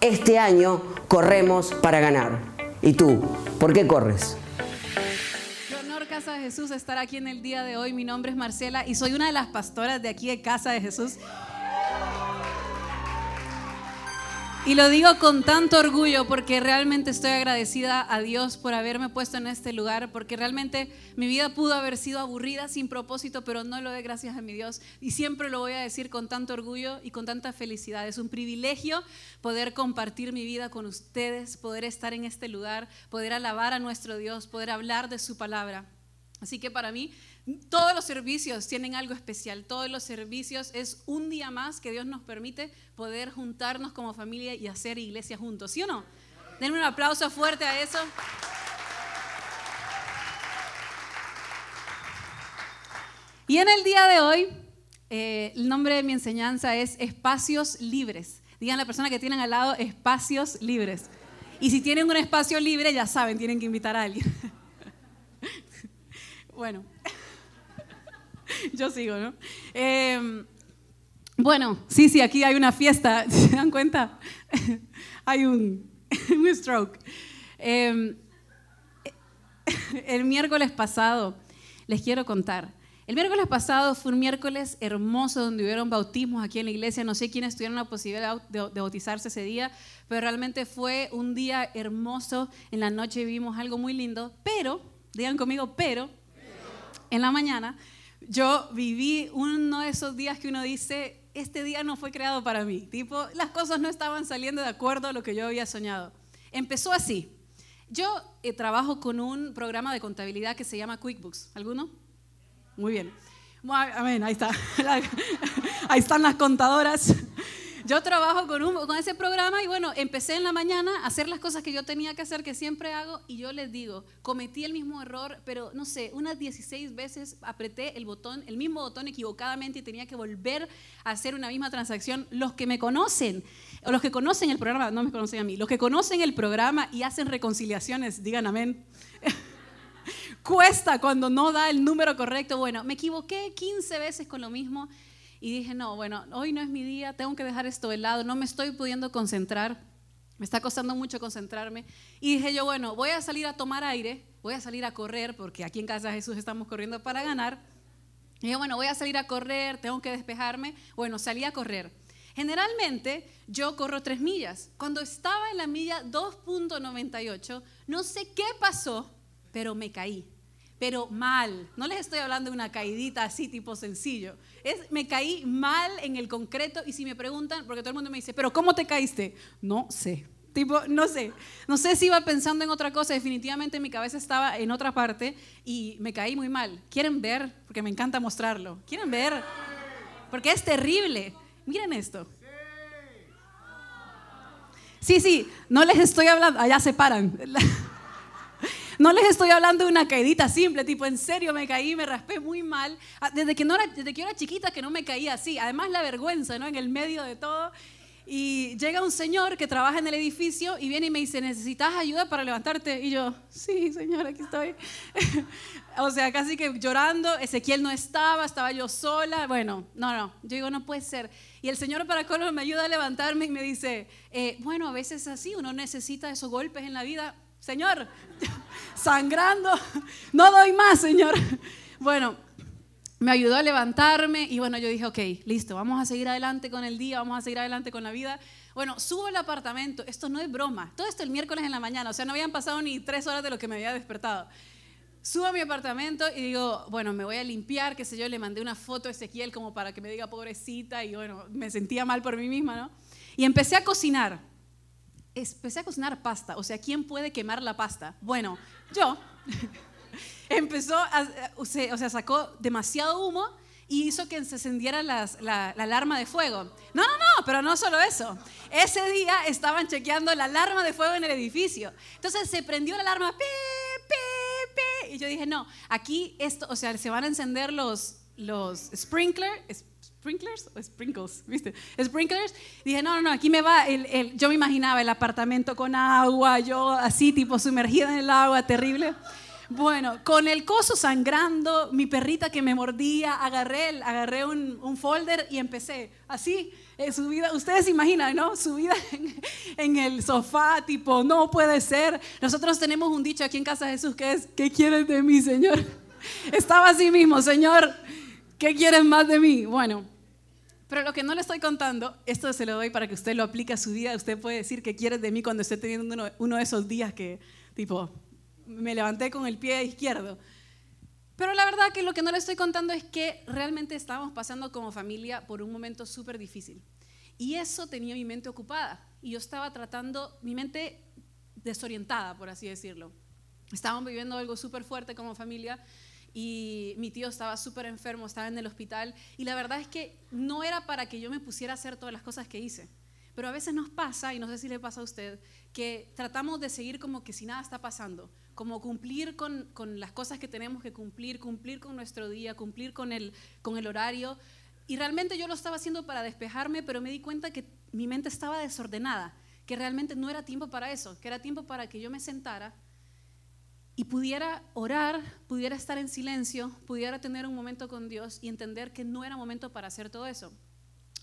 Este año corremos para ganar. ¿Y tú? ¿Por qué corres? Casa de Jesús estar aquí en el día de hoy. Mi nombre es Marcela y soy una de las pastoras de aquí de Casa de Jesús. Y lo digo con tanto orgullo porque realmente estoy agradecida a Dios por haberme puesto en este lugar, porque realmente mi vida pudo haber sido aburrida, sin propósito, pero no lo de gracias a mi Dios. Y siempre lo voy a decir con tanto orgullo y con tanta felicidad. Es un privilegio poder compartir mi vida con ustedes, poder estar en este lugar, poder alabar a nuestro Dios, poder hablar de su palabra. Así que para mí todos los servicios tienen algo especial. Todos los servicios es un día más que Dios nos permite poder juntarnos como familia y hacer iglesia juntos. ¿Sí o no? Denme un aplauso fuerte a eso. Y en el día de hoy, eh, el nombre de mi enseñanza es Espacios Libres. Digan a la persona que tienen al lado espacios libres. Y si tienen un espacio libre, ya saben, tienen que invitar a alguien. Bueno, yo sigo, ¿no? Em, bueno, sí, sí, aquí hay una fiesta, ¿se dan cuenta? hay un, stroke. Em, el miércoles pasado, les quiero contar. El miércoles pasado fue un miércoles hermoso donde hubieron bautismos aquí en la iglesia. No sé quiénes tuvieron la posibilidad de, bautizarse ese día, pero realmente fue un día hermoso. En la noche vivimos algo muy lindo, pero, digan conmigo, pero en la mañana, yo viví uno de esos días que uno dice, este día no fue creado para mí. Tipo, las cosas no estaban saliendo de acuerdo a lo que yo había soñado. Empezó así. Yo eh, trabajo con un programa de contabilidad que se llama QuickBooks. ¿Alguno? Muy bien. Amén, ahí está. Ahí están las contadoras. Yo trabajo con, ese programa y bueno, empecé en la mañana a hacer las cosas que yo tenía que hacer, que siempre hago, y yo les digo, cometí el mismo error, pero no sé, unas 16 veces apreté el botón, el mismo botón equivocadamente y tenía que volver a hacer una misma transacción. Los que me conocen, o los que conocen el programa, no me conocen a mí, los que conocen el programa y hacen reconciliaciones, digan amén. Cuesta cuando no da el número correcto. Bueno, me equivoqué 15 veces con lo mismo y dije, no, bueno, hoy no es mi día, tengo que dejar esto de lado, no me estoy pudiendo concentrar, me está costando mucho concentrarme. Y dije yo, bueno, voy a salir a tomar aire, voy a salir a correr, porque aquí en Casa Jesús estamos corriendo para ganar. Y dije, bueno, voy a salir a correr, tengo que despejarme. Bueno, salí a correr. Generalmente yo corro tres millas. Cuando estaba en la milla 2.98, no sé qué pasó, pero me caí pero mal. No les estoy hablando de una caidita así tipo sencillo. Me caí mal en el concreto y si me preguntan, porque todo el mundo me dice, pero ¿cómo te caíste? No sé. Tipo, no sé. No sé si iba pensando en otra cosa. Definitivamente mi cabeza estaba en otra parte y me caí muy mal. ¿Quieren ver? Porque me encanta mostrarlo. ¿Quieren ver? Porque es terrible. Miren esto. Sí, sí, no les estoy hablando. Allá se paran. no les estoy hablando de una caidita simple, tipo, en serio me caí, me raspé muy mal. Ah, desde que, no era, desde que era chiquita que no me caía así. Además la vergüenza, ¿no? En el medio de todo. Y llega un señor que trabaja en el edificio y viene y me dice, ¿necesitas ayuda para levantarte? Y yo, sí, señor, aquí estoy. o sea, casi que llorando, Ezequiel no estaba, estaba yo sola. Bueno, no, no, yo digo, no puede ser. Y el señor para colmo me ayuda a levantarme y me dice, eh, bueno, a veces es así, uno necesita esos golpes en la vida. Señor, sangrando, no doy más, señor. Bueno, me ayudó a levantarme y bueno, yo dije, ok, listo, vamos a seguir adelante con el día, vamos a seguir adelante con la vida. Bueno, subo al apartamento, esto no es broma, todo esto el miércoles en la mañana, o sea, no habían pasado ni tres horas de lo que me había despertado. Subo a mi apartamento y digo, bueno, me voy a limpiar, qué sé yo, le mandé una foto a Ezequiel como para que me diga pobrecita y bueno, me sentía mal por mí misma, ¿no? Y empecé a cocinar. Empecé a cocinar pasta, o sea, ¿quién puede quemar la pasta? Bueno, yo. empezó, o sea, sacó demasiado humo y hizo que se encendiera la, alarma de fuego. No, no, no, pero no solo eso. Ese día estaban chequeando la alarma de fuego en el edificio. Entonces se prendió la alarma, pi, pi, pi, y yo dije, no, aquí esto, o sea, se van a encender los, los sprinklers, sprinklers o sprinkles, ¿viste? Sprinklers. Dije, no, no, no, aquí me va, el, yo me imaginaba el apartamento con agua, yo así, tipo sumergida en el agua, terrible. Bueno, con el coso sangrando, mi perrita que me mordía, agarré, agarré un, folder y empecé así, eh, subida, ustedes se imaginan, ¿no? Subida en, en, el sofá, tipo, no puede ser. Nosotros tenemos un dicho aquí en Casa de Jesús que es, ¿qué quieres de mí, Señor? Estaba así mismo, Señor, ¿qué quieres más de mí? Bueno, pero lo que no le estoy contando, esto se lo doy para que usted lo aplique a su vida. Usted puede decir qué quieres de mí cuando esté teniendo uno, uno de esos días que, tipo, me levanté con el pie izquierdo. Pero la verdad que lo que no le estoy contando es que realmente estábamos pasando como familia por un momento súper difícil. Y eso tenía mi mente ocupada. Y yo estaba tratando, mi mente desorientada, por así decirlo. Estábamos viviendo algo súper fuerte como familia y mi tío estaba súper enfermo, estaba en el hospital. Y la verdad es que no era para que yo me pusiera a hacer todas las cosas que hice. Pero a veces nos pasa, y no sé si le pasa a usted, que tratamos de seguir como que si nada está pasando como cumplir con, las cosas que tenemos que cumplir, cumplir con nuestro día, cumplir con el, con el horario. Y realmente yo lo estaba haciendo para despejarme, pero me di cuenta que mi mente estaba desordenada, que realmente no era tiempo para eso, que era tiempo para que yo me sentara y pudiera orar, pudiera estar en silencio, pudiera tener un momento con Dios y entender que no era momento para hacer todo eso.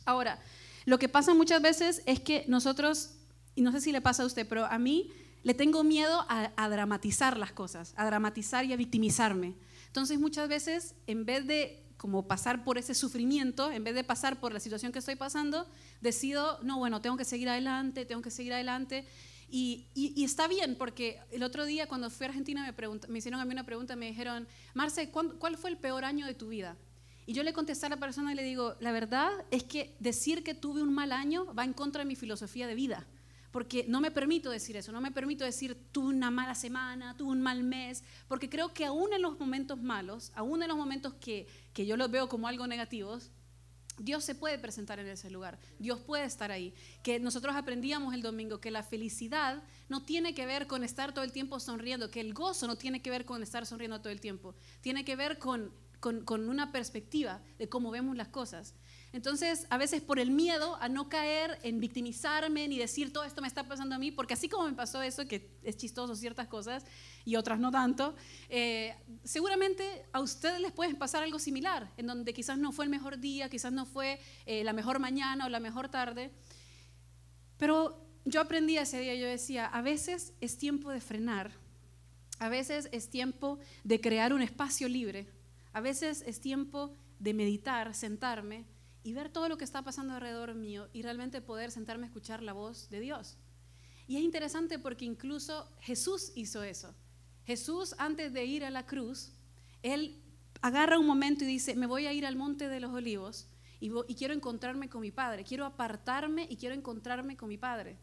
Ahora, lo que pasa muchas veces es que nosotros, y no sé si le pasa a usted, pero a mí le tengo miedo a, dramatizar las cosas, a dramatizar y a victimizarme. Entonces muchas veces, en vez de como pasar por ese sufrimiento, en vez de pasar por la situación que estoy pasando, decido, no, bueno, tengo que seguir adelante, tengo que seguir adelante. Y, está bien, porque el otro día cuando fui a Argentina me, me hicieron a mí una pregunta, me dijeron, Marce, ¿cuál fue el peor año de tu vida? Y yo le contesté a la persona y le digo, la verdad es que decir que tuve un mal año va en contra de mi filosofía de vida porque no me permito decir eso, no me permito decir tuve una mala semana, tuve un mal mes, porque creo que aún en los momentos malos, aún en los momentos que, que yo los veo como algo negativos, Dios se puede presentar en ese lugar, Dios puede estar ahí. Que nosotros aprendíamos el domingo que la felicidad no tiene que ver con estar todo el tiempo sonriendo, que el gozo no tiene que ver con estar sonriendo todo el tiempo, tiene que ver con, con, con una perspectiva de cómo vemos las cosas. Entonces, a veces por el miedo a no caer en victimizarme ni decir todo esto me está pasando a mí, porque así como me pasó eso, que es chistoso ciertas cosas y otras no tanto, eh, seguramente a ustedes les puede pasar algo similar, en donde quizás no fue el mejor día, quizás no fue eh, la mejor mañana o la mejor tarde, pero yo aprendí ese día, yo decía, a veces es tiempo de frenar, a veces es tiempo de crear un espacio libre, a veces es tiempo de meditar, sentarme y ver todo lo que está pasando alrededor mío y realmente poder sentarme a escuchar la voz de Dios. Y es interesante porque incluso Jesús hizo eso. Jesús, antes de ir a la cruz, él agarra un momento y dice, me voy a ir al monte de los olivos y, quiero encontrarme con mi Padre, quiero apartarme y quiero encontrarme con mi Padre.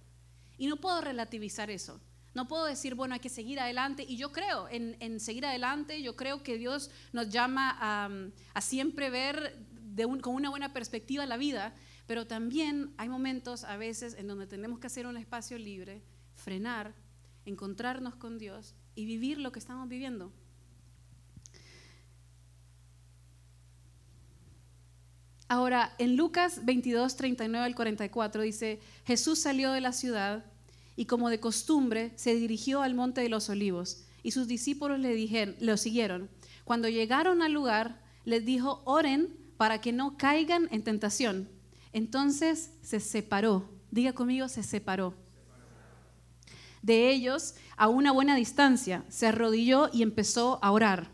Y no puedo relativizar eso. No puedo decir, bueno, hay que seguir adelante. Y yo creo en, seguir adelante, yo creo que Dios nos llama a, a siempre ver con una buena perspectiva la vida, pero también hay momentos a veces en donde tenemos que hacer un espacio libre, frenar, encontrarnos con Dios y vivir lo que estamos viviendo. Ahora, en Lucas 22, 39 al 44 dice, Jesús salió de la ciudad y como de costumbre se dirigió al monte de los olivos y sus discípulos le dijeron, lo siguieron. Cuando llegaron al lugar, les dijo, oren para que no caigan en tentación. Entonces se separó, diga conmigo, se separó. De ellos a una buena distancia, se arrodilló y empezó a orar.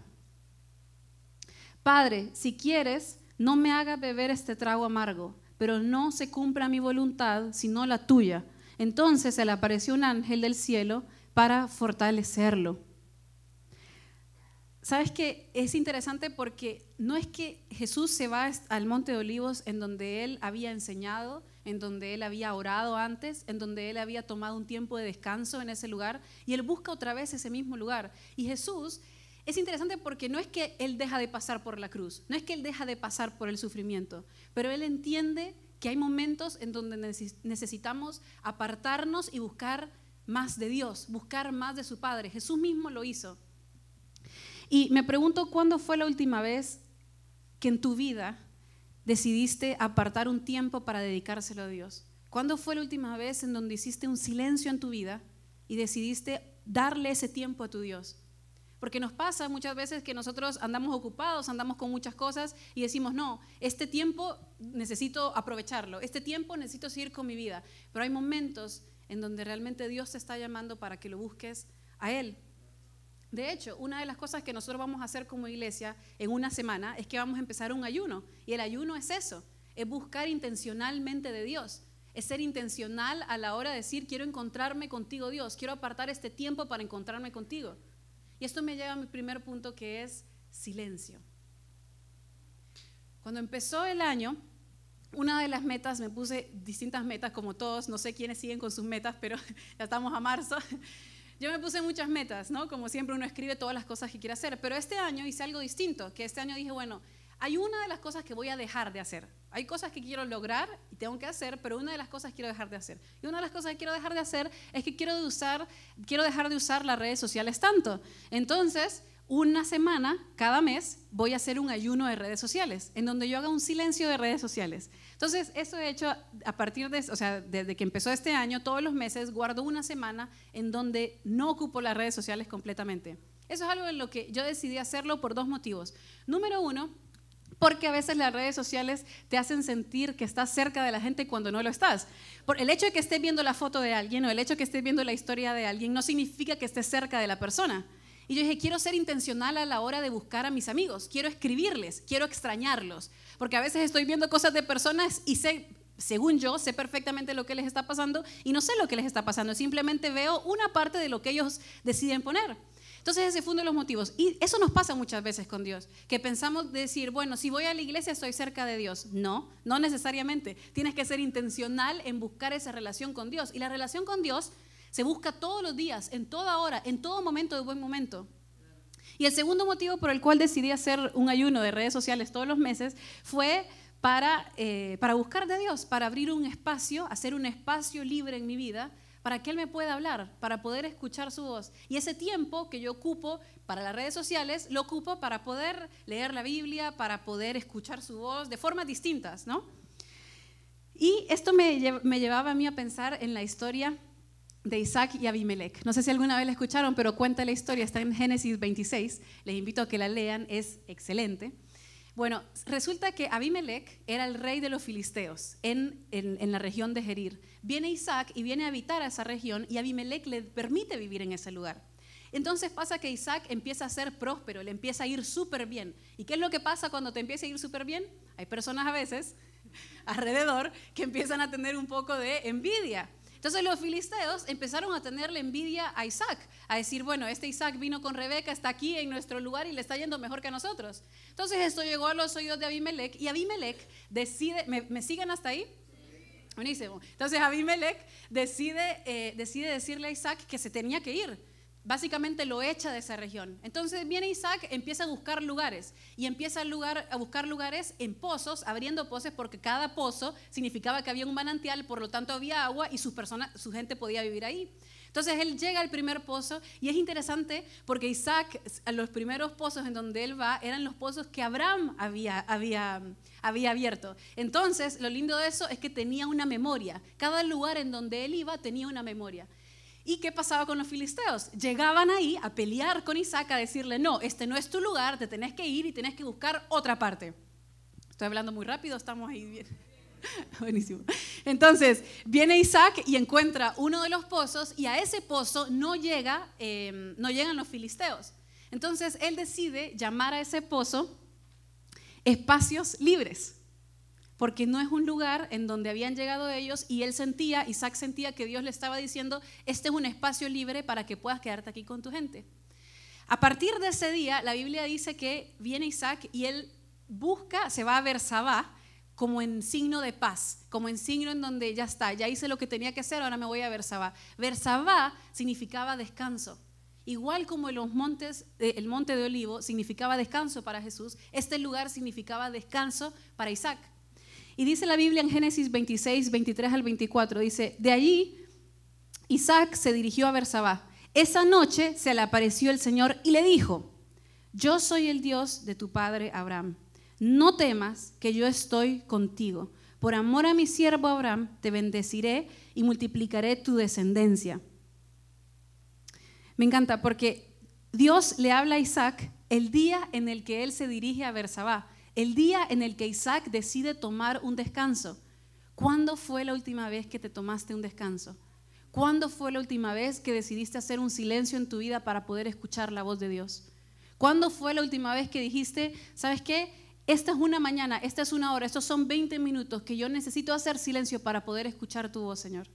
Padre, si quieres, no me haga beber este trago amargo, pero no se cumpla mi voluntad, sino la tuya. Entonces se le apareció un ángel del cielo para fortalecerlo. Sabes que es interesante porque no es que Jesús se va al monte de olivos en donde él había enseñado, en donde él había orado antes, en donde él había tomado un tiempo de descanso en ese lugar, y él busca otra vez ese mismo lugar. Y Jesús es interesante porque no es que Él deja de pasar por la cruz, no es que Él deja de pasar por el sufrimiento, pero Él entiende que hay momentos en donde necesitamos apartarnos y buscar más de Dios, buscar más de su Padre. Jesús mismo lo hizo. Y me pregunto cuándo fue la última vez que en tu vida decidiste apartar un tiempo para dedicárselo a Dios. ¿Cuándo fue la última vez en donde hiciste un silencio en tu vida y decidiste darle ese tiempo a tu Dios? Porque nos pasa muchas veces que nosotros andamos ocupados, andamos con muchas cosas y decimos, no, este tiempo necesito aprovecharlo, este tiempo necesito seguir con mi vida. Pero hay momentos en donde realmente Dios te está llamando para que lo busques a Él. De hecho, una de las cosas que nosotros vamos a hacer como iglesia en una semana es que vamos a empezar un ayuno. Y el ayuno es eso, es buscar intencionalmente de Dios. Es ser intencional a la hora de decir, quiero encontrarme contigo Dios, quiero apartar este tiempo para encontrarme contigo. Y esto me lleva a mi primer punto que es silencio. Cuando empezó el año, una de las metas, me puse distintas metas como todos, no sé quiénes siguen con sus metas, pero ya estamos a marzo. Yo me puse muchas metas, ¿no? Como siempre uno escribe todas las cosas que quiere hacer, pero este año hice algo distinto, que este año dije, bueno, hay una de las cosas que voy a dejar de hacer. Hay cosas que quiero lograr y tengo que hacer, pero una de las cosas quiero dejar de hacer. Y una de las cosas que quiero dejar de hacer es que quiero, quiero dejar de usar las redes sociales tanto. Entonces, una semana, cada mes, voy a hacer un ayuno de redes sociales, en donde yo haga un silencio de redes sociales. Entonces, eso he hecho a partir de, o sea, desde que empezó este año, todos los meses guardo una semana en donde no ocupo las redes sociales completamente. Eso es algo en lo que yo decidí hacerlo por dos motivos. Número uno, porque a veces las redes sociales te hacen sentir que estás cerca de la gente cuando no lo estás. Por el hecho de que estés viendo la foto de alguien o el hecho de que estés viendo la historia de alguien no significa que estés cerca de la persona. Y yo dije, quiero ser intencional a la hora de buscar a mis amigos, quiero escribirles, quiero extrañarlos, porque a veces estoy viendo cosas de personas y sé, según yo, sé perfectamente lo que les está pasando y no sé lo que les está pasando, simplemente veo una parte de lo que ellos deciden poner. Entonces ese fue uno de los motivos. Y eso nos pasa muchas veces con Dios, que pensamos decir, bueno, si voy a la iglesia estoy cerca de Dios. No, no necesariamente. Tienes que ser intencional en buscar esa relación con Dios. Y la relación con Dios se busca todos los días, en toda hora, en todo momento de buen momento. Y el segundo motivo por el cual decidí hacer un ayuno de redes sociales todos los meses fue para, eh, para buscar de Dios, para abrir un espacio, hacer un espacio libre en mi vida para que Él me pueda hablar, para poder escuchar su voz. Y ese tiempo que yo ocupo para las redes sociales, lo ocupo para poder leer la Biblia, para poder escuchar su voz de formas distintas, ¿no? Y esto me, llevaba a mí a pensar en la historia de Isaac y Abimelech. No sé si alguna vez la escucharon, pero cuenta la historia, está en Génesis 26. Les invito a que la lean, es excelente. Bueno, resulta que Abimelech era el rey de los filisteos en, la región de Gerir. Viene Isaac y viene a habitar a esa región y Abimelech le permite vivir en ese lugar. Entonces pasa que Isaac empieza a ser próspero, le empieza a ir súper bien. ¿Y qué es lo que pasa cuando te empieza a ir súper bien? Hay personas a veces alrededor que empiezan a tener un poco de envidia. Entonces los filisteos empezaron a tenerle envidia a Isaac, a decir, bueno, este Isaac vino con Rebeca, está aquí en nuestro lugar y le está yendo mejor que a nosotros. Entonces esto llegó a los oídos de Abimelech y Abimelech decide, ¿me, siguen hasta ahí? Buenísimo. Entonces Abimelech decide, eh, decide decirle a Isaac que se tenía que ir básicamente lo echa de esa región. Entonces viene Isaac, empieza a buscar lugares y empieza a, buscar lugares en pozos, abriendo pozos porque cada pozo significaba que había un manantial, por lo tanto había agua y su, persona, su gente podía vivir ahí. Entonces él llega al primer pozo y es interesante porque Isaac, los primeros pozos en donde él va, eran los pozos que Abraham había abierto. Entonces, lo lindo de eso es que tenía una memoria. Cada lugar en donde él iba tenía una memoria. ¿Y qué pasaba con los filisteos? Llegaban ahí a pelear con Isaac, a decirle, no, este no es tu lugar, te tenés que ir y tenés que buscar otra parte. Estoy hablando muy rápido, estamos ahí bien. Buenísimo. Entonces, viene Isaac y encuentra uno de los pozos y a ese pozo no, llega, em, no llegan los filisteos. Entonces, él decide llamar a ese pozo espacios libres, porque no es un lugar en donde habían llegado ellos y él sentía, Isaac sentía que Dios le estaba diciendo, este es un espacio libre para que puedas quedarte aquí con tu gente. A partir de ese día, la Biblia dice que viene Isaac y él busca, se va a ver Sabá, como en signo de paz, como en signo en donde ya está, ya hice lo que tenía que hacer, ahora me voy a Bersabá. Bersabá significaba descanso. Igual como los montes, eh, el monte de Olivo significaba descanso para Jesús, este lugar significaba descanso para Isaac. Y dice la Biblia en Génesis 26, 23 al 24, dice, de allí Isaac se dirigió a Bersabá. Esa noche se le apareció el Señor y le dijo, yo soy el Dios de tu padre Abraham no temas que yo estoy contigo. Por amor a mi siervo Abraham, te bendeciré y multiplicaré tu descendencia. Me encanta porque Dios le habla a Isaac el día en el que él se dirige a Bersabá, el día en el que Isaac decide tomar un descanso. ¿Cuándo fue la última vez que te tomaste un descanso? ¿Cuándo fue la última vez que decidiste hacer un silencio en tu vida para poder escuchar la voz de Dios? ¿Cuándo fue la última vez que dijiste, ¿sabes qué? esta es una mañana, esta es una hora, estos son 20 minutos que yo necesito hacer silencio para poder escuchar tu voz, Señor.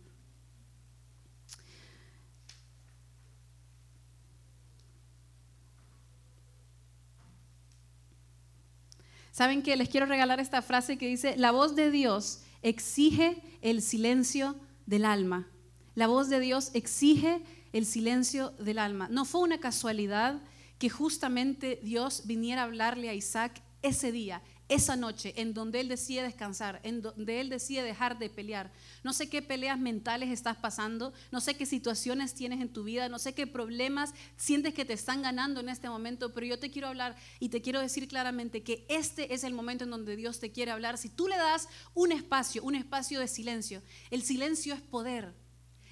¿Saben que Les quiero regalar esta frase que dice, la voz de Dios exige el silencio del alma. La voz de Dios exige el silencio del alma. No fue una casualidad que justamente Dios viniera a hablarle a Isaac ese día, esa noche, en donde Él decide descansar, en donde Él decide dejar de pelear. No sé qué peleas mentales estás pasando, no sé qué situaciones tienes en tu vida, no sé qué problemas sientes que te están ganando en este momento, pero yo te quiero hablar y te quiero decir claramente que este es el momento en donde Dios te quiere hablar. Si tú le das un espacio, un espacio de silencio, el silencio es poder,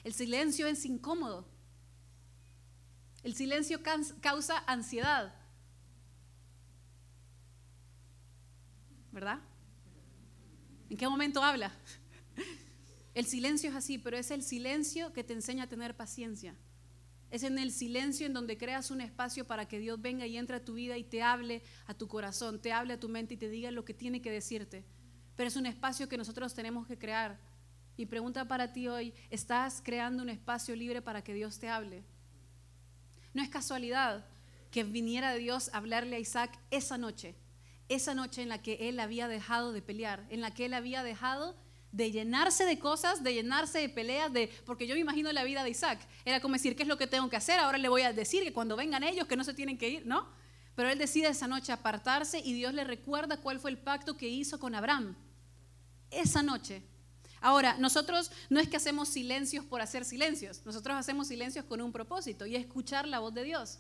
el silencio es incómodo, el silencio causa ansiedad. ¿Verdad? ¿En qué momento habla? El silencio es así, pero es el silencio que te enseña a tener paciencia. Es en el silencio en donde creas un espacio para que Dios venga y entre a tu vida y te hable a tu corazón, te hable a tu mente y te diga lo que tiene que decirte. Pero es un espacio que nosotros tenemos que crear. Mi pregunta para ti hoy, ¿estás creando un espacio libre para que Dios te hable? No es casualidad que viniera Dios a hablarle a Isaac esa noche esa noche en la que él había dejado de pelear, en la que él había dejado de llenarse de cosas, de llenarse de peleas, de, porque yo me imagino la vida de Isaac. Era como decir, ¿qué es lo que tengo que hacer? Ahora le voy a decir que cuando vengan ellos, que no se tienen que ir, ¿no? Pero él decide esa noche apartarse y Dios le recuerda cuál fue el pacto que hizo con Abraham. Esa noche. Ahora, nosotros no es que hacemos silencios por hacer silencios, nosotros hacemos silencios con un propósito y escuchar la voz de Dios.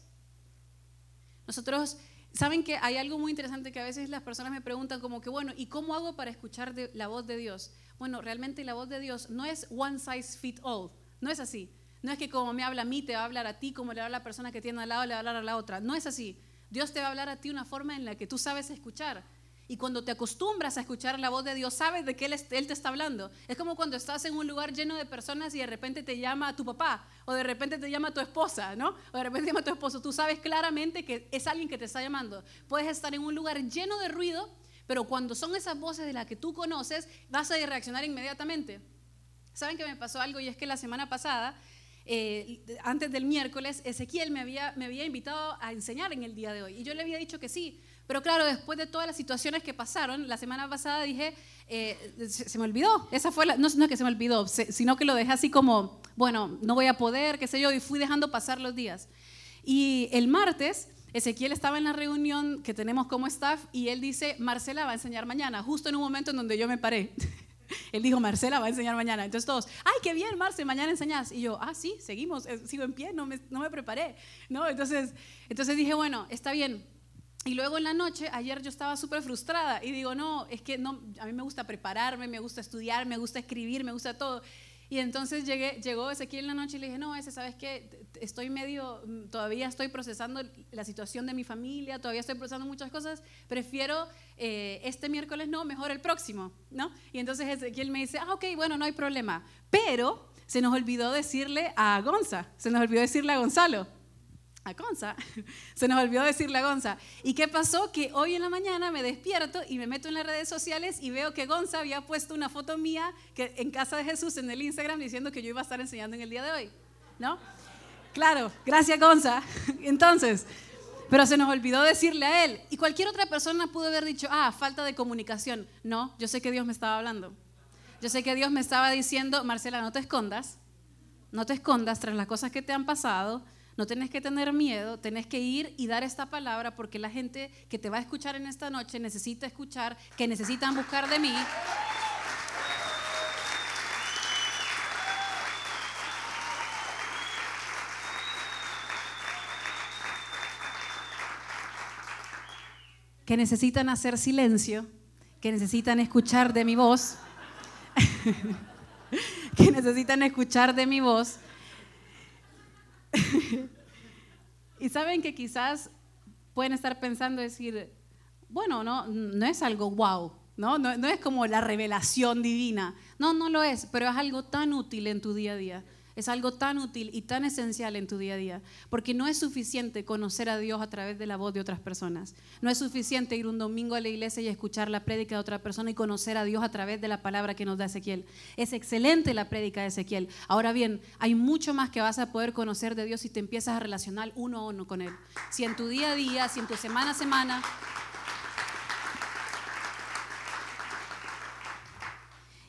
Nosotros Saben que hay algo muy interesante que a veces las personas me preguntan como que, bueno, ¿y cómo hago para escuchar la voz de Dios? Bueno, realmente la voz de Dios no es one size fit all, no es así. No es que como me habla a mí, te va a hablar a ti, como le va a la persona que tiene al lado, le va a hablar a la otra. No es así. Dios te va a hablar a ti una forma en la que tú sabes escuchar. Y cuando te acostumbras a escuchar la voz de Dios, sabes de qué él, te está hablando. Es como cuando estás en un lugar lleno de personas y de repente te llama tu papá, o de repente te llama tu esposa, ¿no? O de repente te llama tu esposo. Tú sabes claramente que es alguien que te está llamando. Puedes estar en un lugar lleno de ruido, pero cuando son esas voces de las que tú conoces, vas a reaccionar inmediatamente. ¿Saben que me pasó algo? Y es que la semana pasada eh, antes del miércoles, Ezequiel me había, me había invitado a enseñar en el día de hoy. Y yo le había dicho que sí, pero claro, después de todas las situaciones que pasaron, la semana pasada dije, eh, se, me olvidó. Esa fue la, no, no es que se me olvidó, sino que lo dejé así como, bueno, no voy a poder, qué sé yo, y fui dejando pasar los días. Y el martes, Ezequiel estaba en la reunión que tenemos como staff y él dice, Marcela va a enseñar mañana, justo en un momento en donde yo me paré. Él dijo, Marcela va a enseñar mañana. Entonces todos, ay, qué bien, Marce, mañana enseñas. Y yo, ah, sí, seguimos, eh, sigo en pie, no me, no me preparé. ¿No? Entonces, entonces dije, bueno, está bien. Y luego en la noche, ayer yo estaba súper frustrada y digo, no, es que no, a mí me gusta prepararme, me gusta estudiar, me gusta escribir, me gusta todo. Y entonces llegué, llegó Ezequiel en la noche y le dije, no, ese, ¿sabes qué? Estoy medio, mm, todavía estoy procesando la situación de mi familia, todavía estoy procesando muchas cosas, prefiero eh, este miércoles no, mejor el próximo, ¿no? Y entonces Ezequiel me dice, ah, ok, bueno, no hay problema. Pero se nos olvidó decirle a Gonza, se nos olvidó decirle a Gonzalo, a Gonza. Se nos olvidó decirle a Gonza. ¿Y qué pasó? Que hoy en la mañana me despierto y me meto en las redes sociales y veo que Gonza había puesto una foto mía que, en casa de Jesús en el Instagram diciendo que yo iba a estar enseñando en el día de hoy. ¿No? Claro, gracias Gonza. Entonces, pero se nos olvidó decirle a él. Y cualquier otra persona pudo haber dicho, ah, falta de comunicación. No, yo sé que Dios me estaba hablando. Yo sé que Dios me estaba diciendo, Marcela, no te escondas. No te escondas tras las cosas que te han pasado no tenés que tener miedo, tenés que ir y dar esta palabra porque la gente que te va a escuchar en esta noche necesita escuchar, que necesitan buscar de mí. que necesitan hacer silencio, que necesitan escuchar de mi voz, que necesitan escuchar de mi voz y saben que quizás pueden estar pensando decir, bueno, no, no es algo wow, ¿no? ¿no? No es como la revelación divina. No, no lo es, pero es algo tan útil en tu día a día. Es algo tan útil y tan esencial en tu día a día, porque no es suficiente conocer a Dios a través de la voz de otras personas. No es suficiente ir un domingo a la iglesia y escuchar la prédica de otra persona y conocer a Dios a través de la palabra que nos da Ezequiel. Es excelente la prédica de Ezequiel. Ahora bien, hay mucho más que vas a poder conocer de Dios si te empiezas a relacionar uno a uno con Él. Si en tu día a día, si en tu semana a semana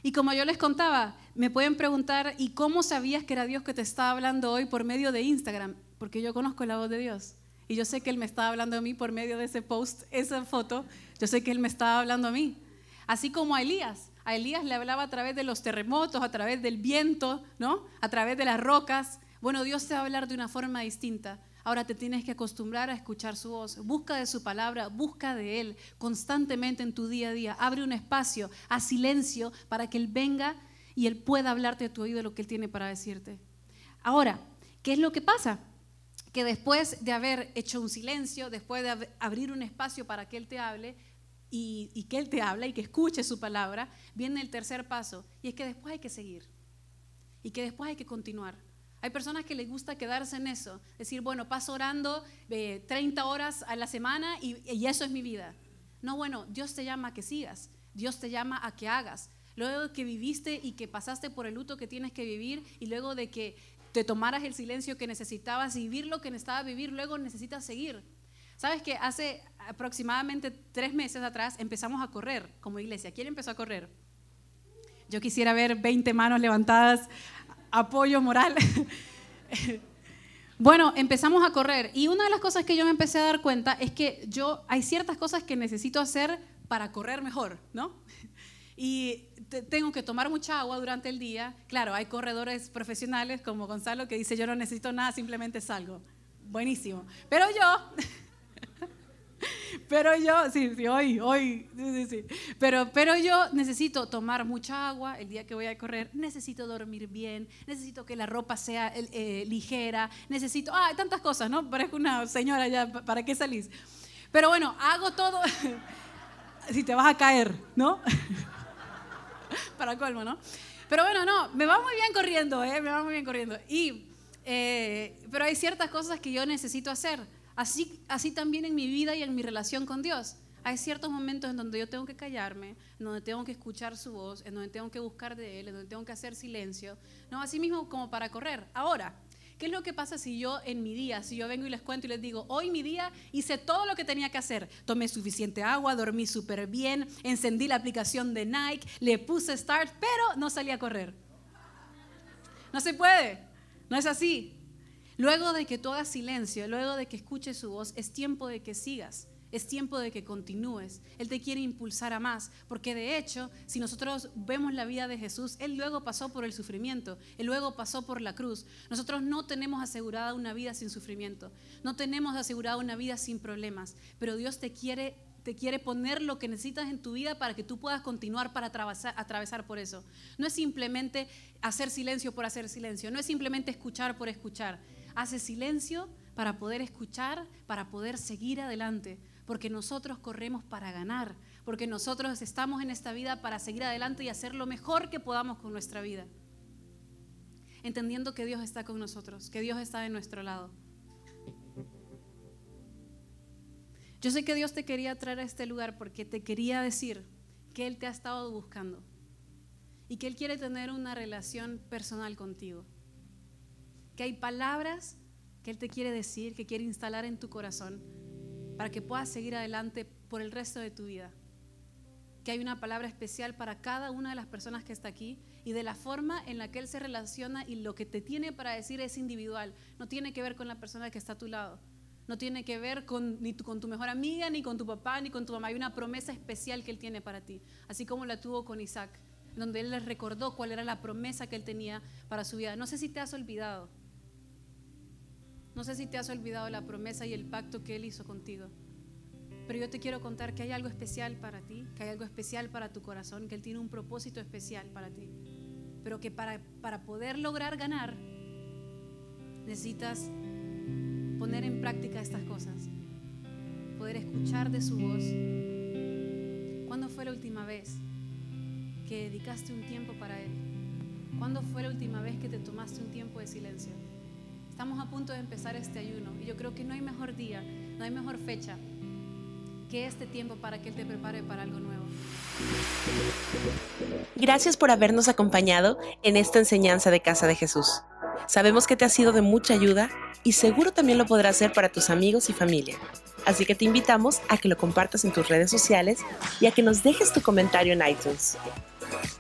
Y como yo les contaba, me pueden preguntar, ¿y cómo sabías que era Dios que te estaba hablando hoy por medio de Instagram? Porque yo conozco la voz de Dios. Y yo sé que Él me estaba hablando a mí por medio de ese post, esa foto. Yo sé que Él me estaba hablando a mí. Así como a Elías. A Elías le hablaba a través de los terremotos, a través del viento, ¿no? A través de las rocas. Bueno, Dios te va a hablar de una forma distinta. Ahora te tienes que acostumbrar a escuchar su voz. Busca de su palabra, busca de Él constantemente en tu día a día. Abre un espacio, a silencio, para que Él venga y Él pueda hablarte a tu oído lo que Él tiene para decirte. Ahora, ¿qué es lo que pasa? Que después de haber hecho un silencio, después de abrir un espacio para que Él te hable, y, y, que Él te hable y que escuche su palabra, viene el tercer paso, y es que después hay que seguir, y que después hay que continuar. Hay personas que les gusta quedarse en eso, decir, bueno, paso orando 30 eh, horas a la semana y, eso es mi vida. No, bueno, Dios te llama a que sigas, Dios te llama a que hagas. Luego que viviste y que pasaste por el luto que tienes que vivir y luego de que te tomaras el silencio que necesitabas y vivir lo que necesitabas vivir, luego necesitas seguir. Sabes que hace aproximadamente tres meses atrás empezamos a correr como iglesia. ¿Quién empezó a correr? Yo quisiera ver 20 manos levantadas apoyo moral. bueno, empezamos a correr y una de las cosas que yo me empecé a dar cuenta es que yo hay ciertas cosas que necesito hacer para correr mejor, ¿no? Y tengo que tomar mucha agua durante el día. Claro, hay corredores profesionales como Gonzalo que dice yo no necesito nada, simplemente salgo. Buenísimo. Pero yo pero yo, sí, sí, hoy, hoy, sí, sí, sí. Pero, pero yo necesito tomar mucha agua el día que voy a correr, necesito dormir bien, necesito que la ropa sea eh, ligera, necesito, ah, tantas cosas, ¿no? Parezco una señora ya, ¿para qué salís? Pero bueno, hago todo, si te vas a caer, ¿no? Para colmo, ¿no? Pero bueno, no, me va muy bien corriendo, ¿eh? Me va muy bien corriendo. Y, eh, pero hay ciertas cosas que yo necesito hacer Así, así también en mi vida y en mi relación con Dios. Hay ciertos momentos en donde yo tengo que callarme, en donde tengo que escuchar su voz, en donde tengo que buscar de Él, en donde tengo que hacer silencio. No, así mismo como para correr. Ahora, ¿qué es lo que pasa si yo en mi día, si yo vengo y les cuento y les digo, hoy mi día hice todo lo que tenía que hacer? Tomé suficiente agua, dormí súper bien, encendí la aplicación de Nike, le puse start, pero no salí a correr. No se puede, no es así. Luego de que tú hagas silencio, luego de que escuches su voz, es tiempo de que sigas. Es tiempo de que continúes. Él te quiere impulsar a más, porque de hecho, si nosotros vemos la vida de Jesús, Él luego pasó por el sufrimiento, Él luego pasó por la cruz. Nosotros no tenemos asegurada una vida sin sufrimiento, no tenemos asegurada una vida sin problemas, pero Dios te quiere te quiere poner lo que necesitas en tu vida para que tú puedas continuar para atravesar, atravesar, por eso. No es simplemente hacer silencio por hacer silencio, no es simplemente escuchar por escuchar. Hace silencio para poder escuchar, para poder seguir adelante, porque nosotros corremos para ganar, porque nosotros estamos en esta vida para seguir adelante y hacer lo mejor que podamos con nuestra vida. Entendiendo que Dios está con nosotros, que Dios está de nuestro lado. Yo sé que Dios te quería traer a este lugar porque te quería decir que Él te ha estado buscando y que Él quiere tener una relación personal contigo. Que hay palabras que Él te quiere decir, que quiere instalar en tu corazón para que puedas seguir adelante por el resto de tu vida. Que hay una palabra especial para cada una de las personas que está aquí y de la forma en la que Él se relaciona y lo que te tiene para decir es individual, no tiene que ver con la persona que está a tu lado. No tiene que ver con, ni con tu mejor amiga, ni con tu papá, ni con tu mamá. Hay una promesa especial que Él tiene para ti, así como la tuvo con Isaac, donde Él le recordó cuál era la promesa que Él tenía para su vida. No sé si te has olvidado. No sé si te has olvidado la promesa y el pacto que Él hizo contigo. Pero yo te quiero contar que hay algo especial para ti, que hay algo especial para tu corazón, que Él tiene un propósito especial para ti. Pero que para, para poder lograr ganar, necesitas poner en práctica estas cosas, poder escuchar de su voz. ¿Cuándo fue la última vez que dedicaste un tiempo para Él? ¿Cuándo fue la última vez que te tomaste un tiempo de silencio? Estamos a punto de empezar este ayuno y yo creo que no hay mejor día, no hay mejor fecha que este tiempo para que Él te prepare para algo nuevo. Gracias por habernos acompañado en esta enseñanza de Casa de Jesús. Sabemos que te ha sido de mucha ayuda y seguro también lo podrás hacer para tus amigos y familia. Así que te invitamos a que lo compartas en tus redes sociales y a que nos dejes tu comentario en iTunes.